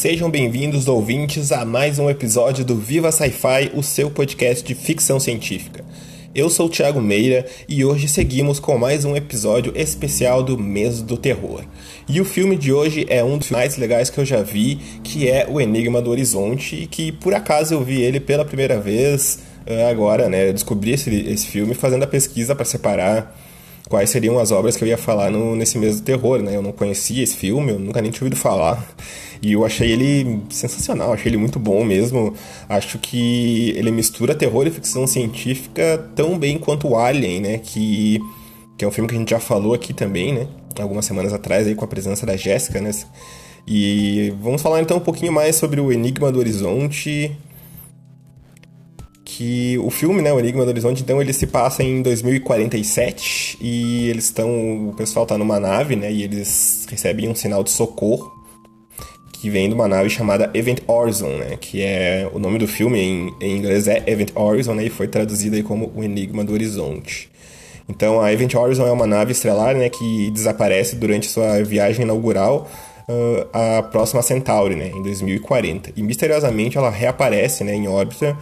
sejam bem-vindos, ouvintes, a mais um episódio do Viva Sci-Fi, o seu podcast de ficção científica. Eu sou o Thiago Meira e hoje seguimos com mais um episódio especial do Mês do Terror. E o filme de hoje é um dos mais legais que eu já vi, que é O Enigma do Horizonte, que por acaso eu vi ele pela primeira vez eh, agora, né? Eu descobri esse, esse filme fazendo a pesquisa para separar quais seriam as obras que eu ia falar no, nesse mês do terror, né? Eu não conhecia esse filme, eu nunca nem tinha ouvido falar. E eu achei ele sensacional, achei ele muito bom mesmo. Acho que ele mistura terror e ficção científica tão bem quanto o Alien, né? Que, que é um filme que a gente já falou aqui também, né? Algumas semanas atrás aí com a presença da Jéssica, né? E vamos falar então um pouquinho mais sobre o Enigma do Horizonte, que o filme, né, o Enigma do Horizonte, então ele se passa em 2047 e eles estão, o pessoal tá numa nave, né, e eles recebem um sinal de socorro que vem de uma nave chamada Event Horizon, né, que é o nome do filme em, em inglês é Event Horizon, né, e foi traduzido aí como o Enigma do Horizonte. Então a Event Horizon é uma nave estelar, né, que desaparece durante sua viagem inaugural uh, próxima Centauri, né, em 2040. E misteriosamente ela reaparece, né, em órbita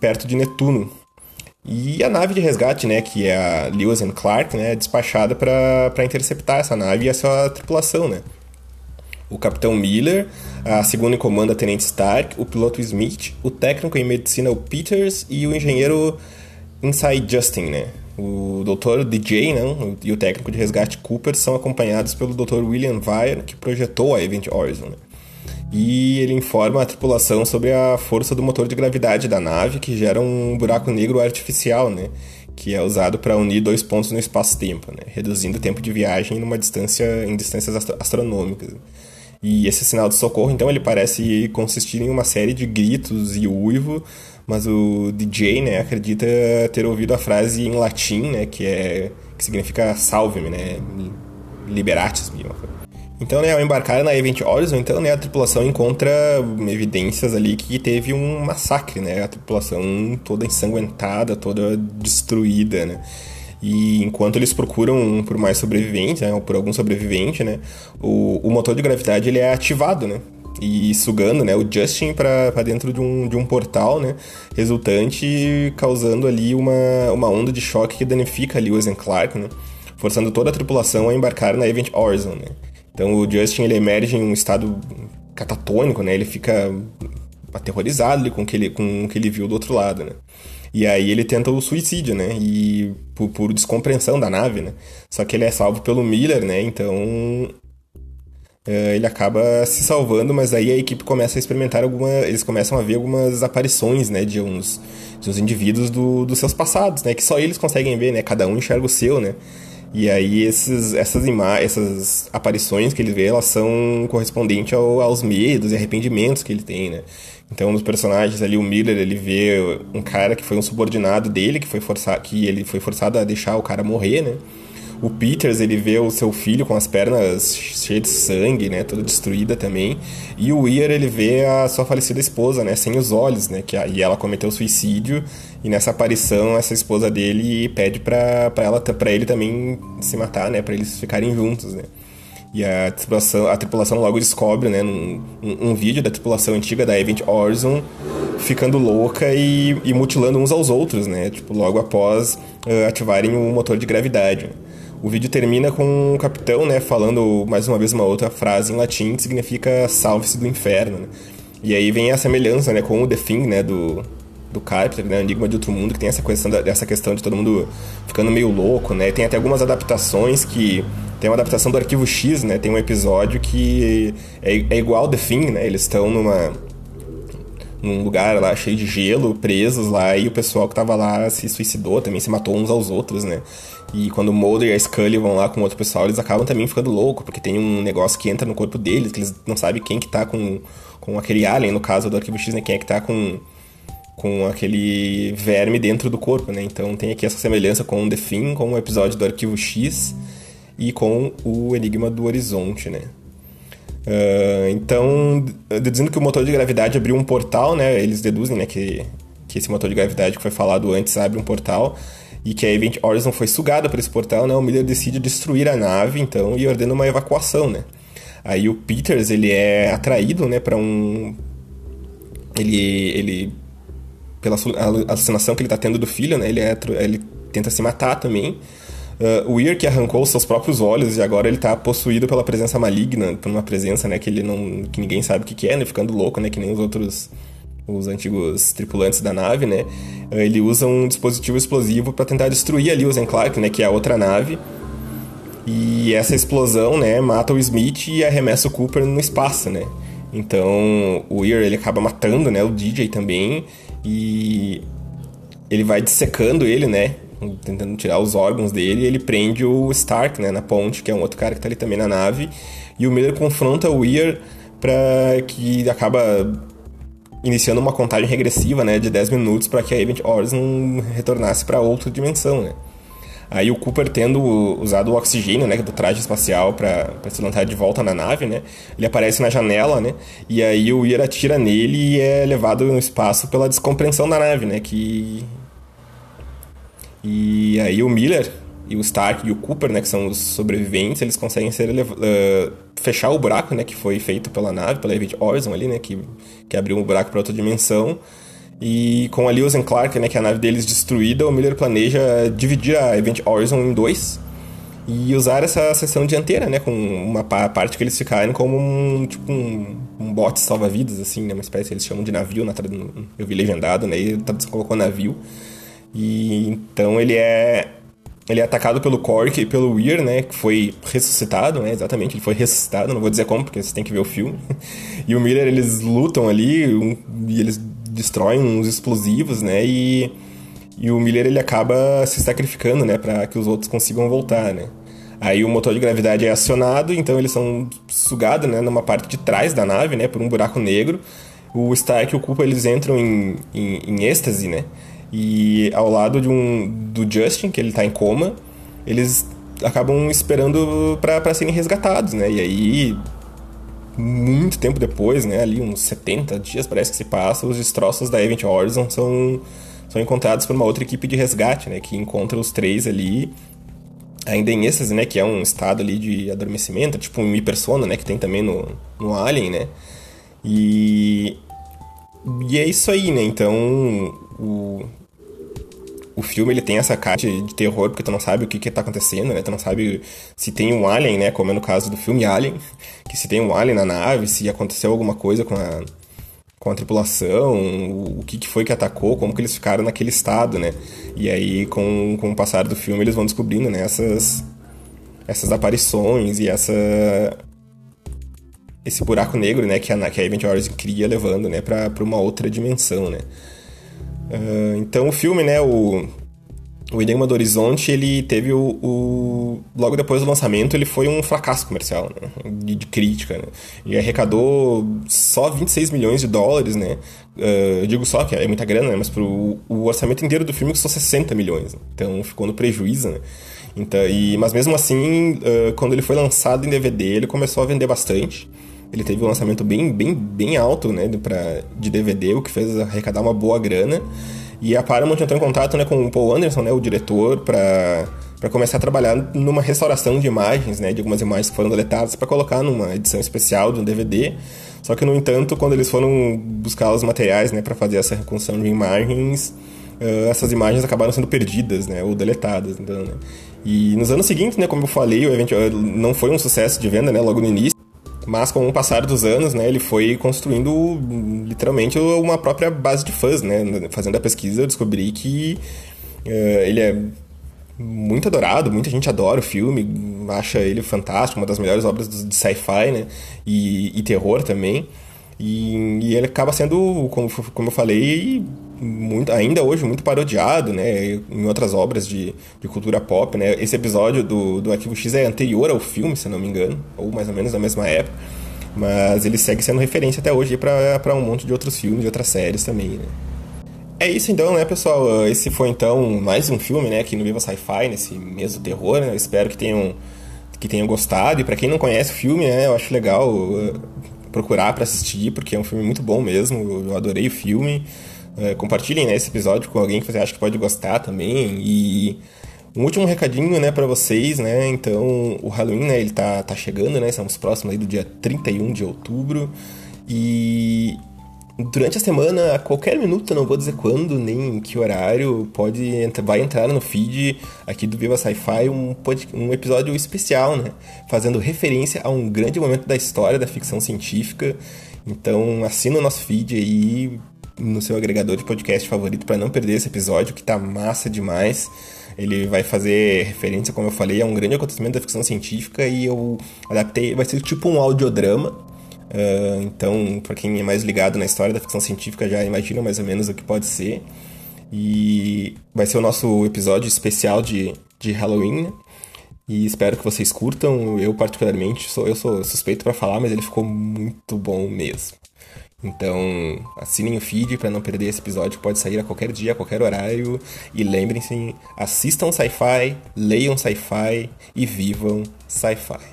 perto de Netuno. E a nave de resgate, né, que é a Lewis and Clark, né, é despachada para interceptar essa nave e a sua tripulação, né. O capitão Miller, a segunda em comando a tenente Stark, o piloto Smith, o técnico em medicina o Peters e o engenheiro Inside Justin, né. O Dr. DJ não, e o técnico de resgate Cooper são acompanhados pelo Dr. William Vire, que projetou a Event Horizon. Né? E ele informa a tripulação sobre a força do motor de gravidade da nave, que gera um buraco negro artificial, né? Que é usado para unir dois pontos no espaço-tempo, né? Reduzindo o tempo de viagem numa distância, em distâncias astro astronômicas. E esse sinal de socorro, então, ele parece consistir em uma série de gritos e uivo, mas o DJ, né, acredita ter ouvido a frase em latim, né, que é que significa salve-me, né, liberatis-me, então, né, ao embarcar na Event Horizon, então, né, a tripulação encontra evidências ali que teve um massacre, né? A tripulação toda ensanguentada, toda destruída, né? E enquanto eles procuram por mais sobreviventes, né, ou por algum sobrevivente, né, o, o motor de gravidade ele é ativado, né? E sugando, né, o Justin para dentro de um, de um portal, né, resultante causando ali uma, uma onda de choque que danifica ali o Lewis Clark, né, forçando toda a tripulação a embarcar na Event Horizon, né. Então o Justin ele emerge em um estado catatônico, né? Ele fica aterrorizado com o que ele, com o que ele viu do outro lado, né? E aí ele tenta o suicídio, né? E por, por descompreensão da nave, né? Só que ele é salvo pelo Miller, né? Então Uh, ele acaba se salvando, mas aí a equipe começa a experimentar alguma. Eles começam a ver algumas aparições, né, de uns, de uns indivíduos do, dos seus passados, né, que só eles conseguem ver, né, cada um enxerga o seu, né. E aí esses, essas imagens, essas aparições que ele vê, elas são correspondentes ao, aos medos e arrependimentos que ele tem, né? Então, nos personagens ali, o Miller, ele vê um cara que foi um subordinado dele, que foi forçado, que ele foi forçado a deixar o cara morrer, né? O Peters, ele vê o seu filho com as pernas cheias de sangue, né, toda destruída também. E o Weir, ele vê a sua falecida esposa, né, sem os olhos, né, que e ela cometeu suicídio. E nessa aparição, essa esposa dele pede para ela, para ele também se matar, né, para eles ficarem juntos, né. E a tripulação, a tripulação logo descobre, né, num, um, um vídeo da tripulação antiga da Event Horizon ficando louca e, e, mutilando uns aos outros, né, tipo, logo após uh, ativarem o motor de gravidade. O vídeo termina com o capitão, né, falando mais uma vez uma outra frase em latim que significa salve-se do inferno, né? E aí vem a semelhança, né, com o The Thing, né, do, do Carpenter, né, Enigma de Outro Mundo, que tem essa questão, da, dessa questão de todo mundo ficando meio louco, né? Tem até algumas adaptações que... Tem uma adaptação do Arquivo X, né? Tem um episódio que é, é igual The Thing, né? Eles estão numa num lugar lá cheio de gelo, presos lá, e o pessoal que tava lá se suicidou, também se matou uns aos outros, né? E quando o Mulder e a Scully vão lá com outro pessoal, eles acabam também ficando loucos, porque tem um negócio que entra no corpo deles, que eles não sabem quem que tá com, com aquele alien, no caso do Arquivo X, né? Quem é que tá com, com aquele verme dentro do corpo, né? Então tem aqui essa semelhança com o The Thing, com o episódio do Arquivo X e com o Enigma do Horizonte, né? Uh, então, deduzindo que o motor de gravidade abriu um portal, né? Eles deduzem, né, que, que esse motor de gravidade que foi falado antes abre um portal e que a Event Horizon foi sugada por esse portal, né? O Miller decide destruir a nave, então, e ordena uma evacuação, né? Aí o Peters, ele é atraído, né, para um ele ele pela alucinação que ele tá tendo do filho, né? Ele é ele tenta se matar também. Uh, o Weir que arrancou seus próprios olhos e agora ele tá possuído pela presença maligna, por uma presença, né, que ele não que ninguém sabe o que, que é, né, ficando louco, né, que nem os outros os antigos tripulantes da nave, né? Uh, ele usa um dispositivo explosivo para tentar destruir ali o Zen Clark, né, que é a outra nave. E essa explosão, né, mata o Smith e arremessa o Cooper no espaço, né? Então, o Weir ele acaba matando, né, o DJ também e ele vai dissecando ele, né? Tentando tirar os órgãos dele, ele prende o Stark, né, na ponte, que é um outro cara que tá ali também na nave, e o Miller confronta o Weir para que acaba iniciando uma contagem regressiva, né, de 10 minutos para que a Event Horizon retornasse para outra dimensão, né. Aí o Cooper tendo usado o oxigênio, né, do traje espacial para se lançar de volta na nave, né, ele aparece na janela, né, e aí o Weir atira nele e é levado no espaço pela descompreensão da nave, né, que e aí o Miller e o Stark e o Cooper, né, que são os sobreviventes, eles conseguem ser uh, fechar o buraco, né, que foi feito pela nave, pela Event Horizon ali, né, que, que abriu um buraco para outra dimensão. E com a Lewis and Clark, né, que é a nave deles destruída, o Miller planeja dividir a Event Horizon em dois e usar essa seção dianteira, né, com uma parte que eles ficarem como um, tipo um, um bote salva-vidas, assim, né, uma espécie, eles chamam de navio, na eu vi legendado, né, e a colocou navio. E então ele é ele é atacado pelo Cork e pelo Weir, né, que foi ressuscitado, né, exatamente, ele foi ressuscitado, não vou dizer como, porque você tem que ver o filme. e o Miller, eles lutam ali, um, e eles destroem uns explosivos, né, e, e o Miller, ele acaba se sacrificando, né, para que os outros consigam voltar, né. Aí o motor de gravidade é acionado, então eles são sugados, né, numa parte de trás da nave, né, por um buraco negro. O Stark e o Cooper, eles entram em, em, em êxtase, né, e ao lado de um do Justin, que ele tá em coma, eles acabam esperando para serem resgatados, né? E aí muito tempo depois, né, ali uns 70 dias parece que se passa, os destroços da Event Horizon são são encontrados por uma outra equipe de resgate, né, que encontra os três ali ainda em êxtase, né, que é um estado ali de adormecimento, tipo um hipersono, né, que tem também no, no Alien, né? E e é isso aí, né? Então, o, o filme ele tem essa cara de terror, porque tu não sabe o que que tá acontecendo, né? Tu não sabe se tem um alien, né? Como é no caso do filme Alien, que se tem um alien na nave, se aconteceu alguma coisa com a, com a tripulação, o que, que foi que atacou, como que eles ficaram naquele estado, né? E aí, com, com o passar do filme, eles vão descobrindo, né? Essas, essas aparições e essa... Esse buraco negro, né? Que a, que a Event Horizon cria, levando, né? Pra uma outra dimensão, né? Uh, então o filme, né, o, o Enigma do Horizonte, ele teve o, o, Logo depois do lançamento, ele foi um fracasso comercial, né? de, de, crítica, né? E arrecadou só 26 milhões de dólares, né? Uh, eu digo só que é muita grana, né? Mas pro, o orçamento inteiro do filme custou 60 milhões. Né? Então ficou no prejuízo, né? Então, e, mas mesmo assim, uh, quando ele foi lançado em DVD, ele começou a vender bastante. Ele teve um lançamento bem, bem, bem alto, né, pra, de DVD, o que fez arrecadar uma boa grana. E a Paramount entrou em contato né, com o Paul Anderson, né, o diretor, para para começar a trabalhar numa restauração de imagens, né, de algumas imagens que foram deletadas para colocar numa edição especial do DVD. Só que no entanto, quando eles foram buscar os materiais, né, para fazer essa reconstrução de imagens, uh, essas imagens acabaram sendo perdidas, né, ou deletadas, então, né? E nos anos seguintes, né, como eu falei, o evento não foi um sucesso de venda, né, logo no início. Mas com o passar dos anos, né, ele foi construindo literalmente uma própria base de fãs, né? Fazendo a pesquisa, eu descobri que uh, ele é muito adorado, muita gente adora o filme, acha ele fantástico, uma das melhores obras de sci-fi, né? E, e terror também. E, e, ele acaba sendo, como, como eu falei, muito, ainda hoje muito parodiado, né? Em outras obras de, de cultura pop, né? Esse episódio do, do Arquivo X é anterior ao filme, se não me engano, ou mais ou menos da mesma época. Mas ele segue sendo referência até hoje para um monte de outros filmes e outras séries também, né? É isso então, né, pessoal? Esse foi então mais um filme, né, aqui no Viva Sci-Fi, nesse mês do terror, né? Eu espero que tenham, que tenham gostado. E para quem não conhece o filme, né, eu acho legal uh, procurar para assistir, porque é um filme muito bom mesmo. Eu adorei o filme. Uh, compartilhem né, esse episódio com alguém que você acha que pode gostar também. E Um último recadinho, né, para vocês, né? Então, o Halloween, né, ele tá, tá chegando, né? Estamos próximos aí do dia 31 de outubro. E durante a semana, a qualquer minuto, não vou dizer quando nem em que horário, pode vai entrar no feed aqui do Viva Sci-Fi um, um episódio especial, né? Fazendo referência a um grande momento da história da ficção científica. Então assina o nosso feed aí no seu agregador de podcast favorito para não perder esse episódio que tá massa demais. Ele vai fazer referência, como eu falei, a um grande acontecimento da ficção científica e eu adaptei, vai ser tipo um audiodrama. Uh, então, para quem é mais ligado na história da ficção científica, já imagina mais ou menos o que pode ser. E vai ser o nosso episódio especial de, de Halloween. Né? E espero que vocês curtam. Eu, particularmente, sou, eu sou suspeito para falar, mas ele ficou muito bom mesmo. Então, assinem o feed para não perder esse episódio que pode sair a qualquer dia, a qualquer horário. E lembrem-se, assistam sci-fi, leiam sci-fi e vivam sci-fi.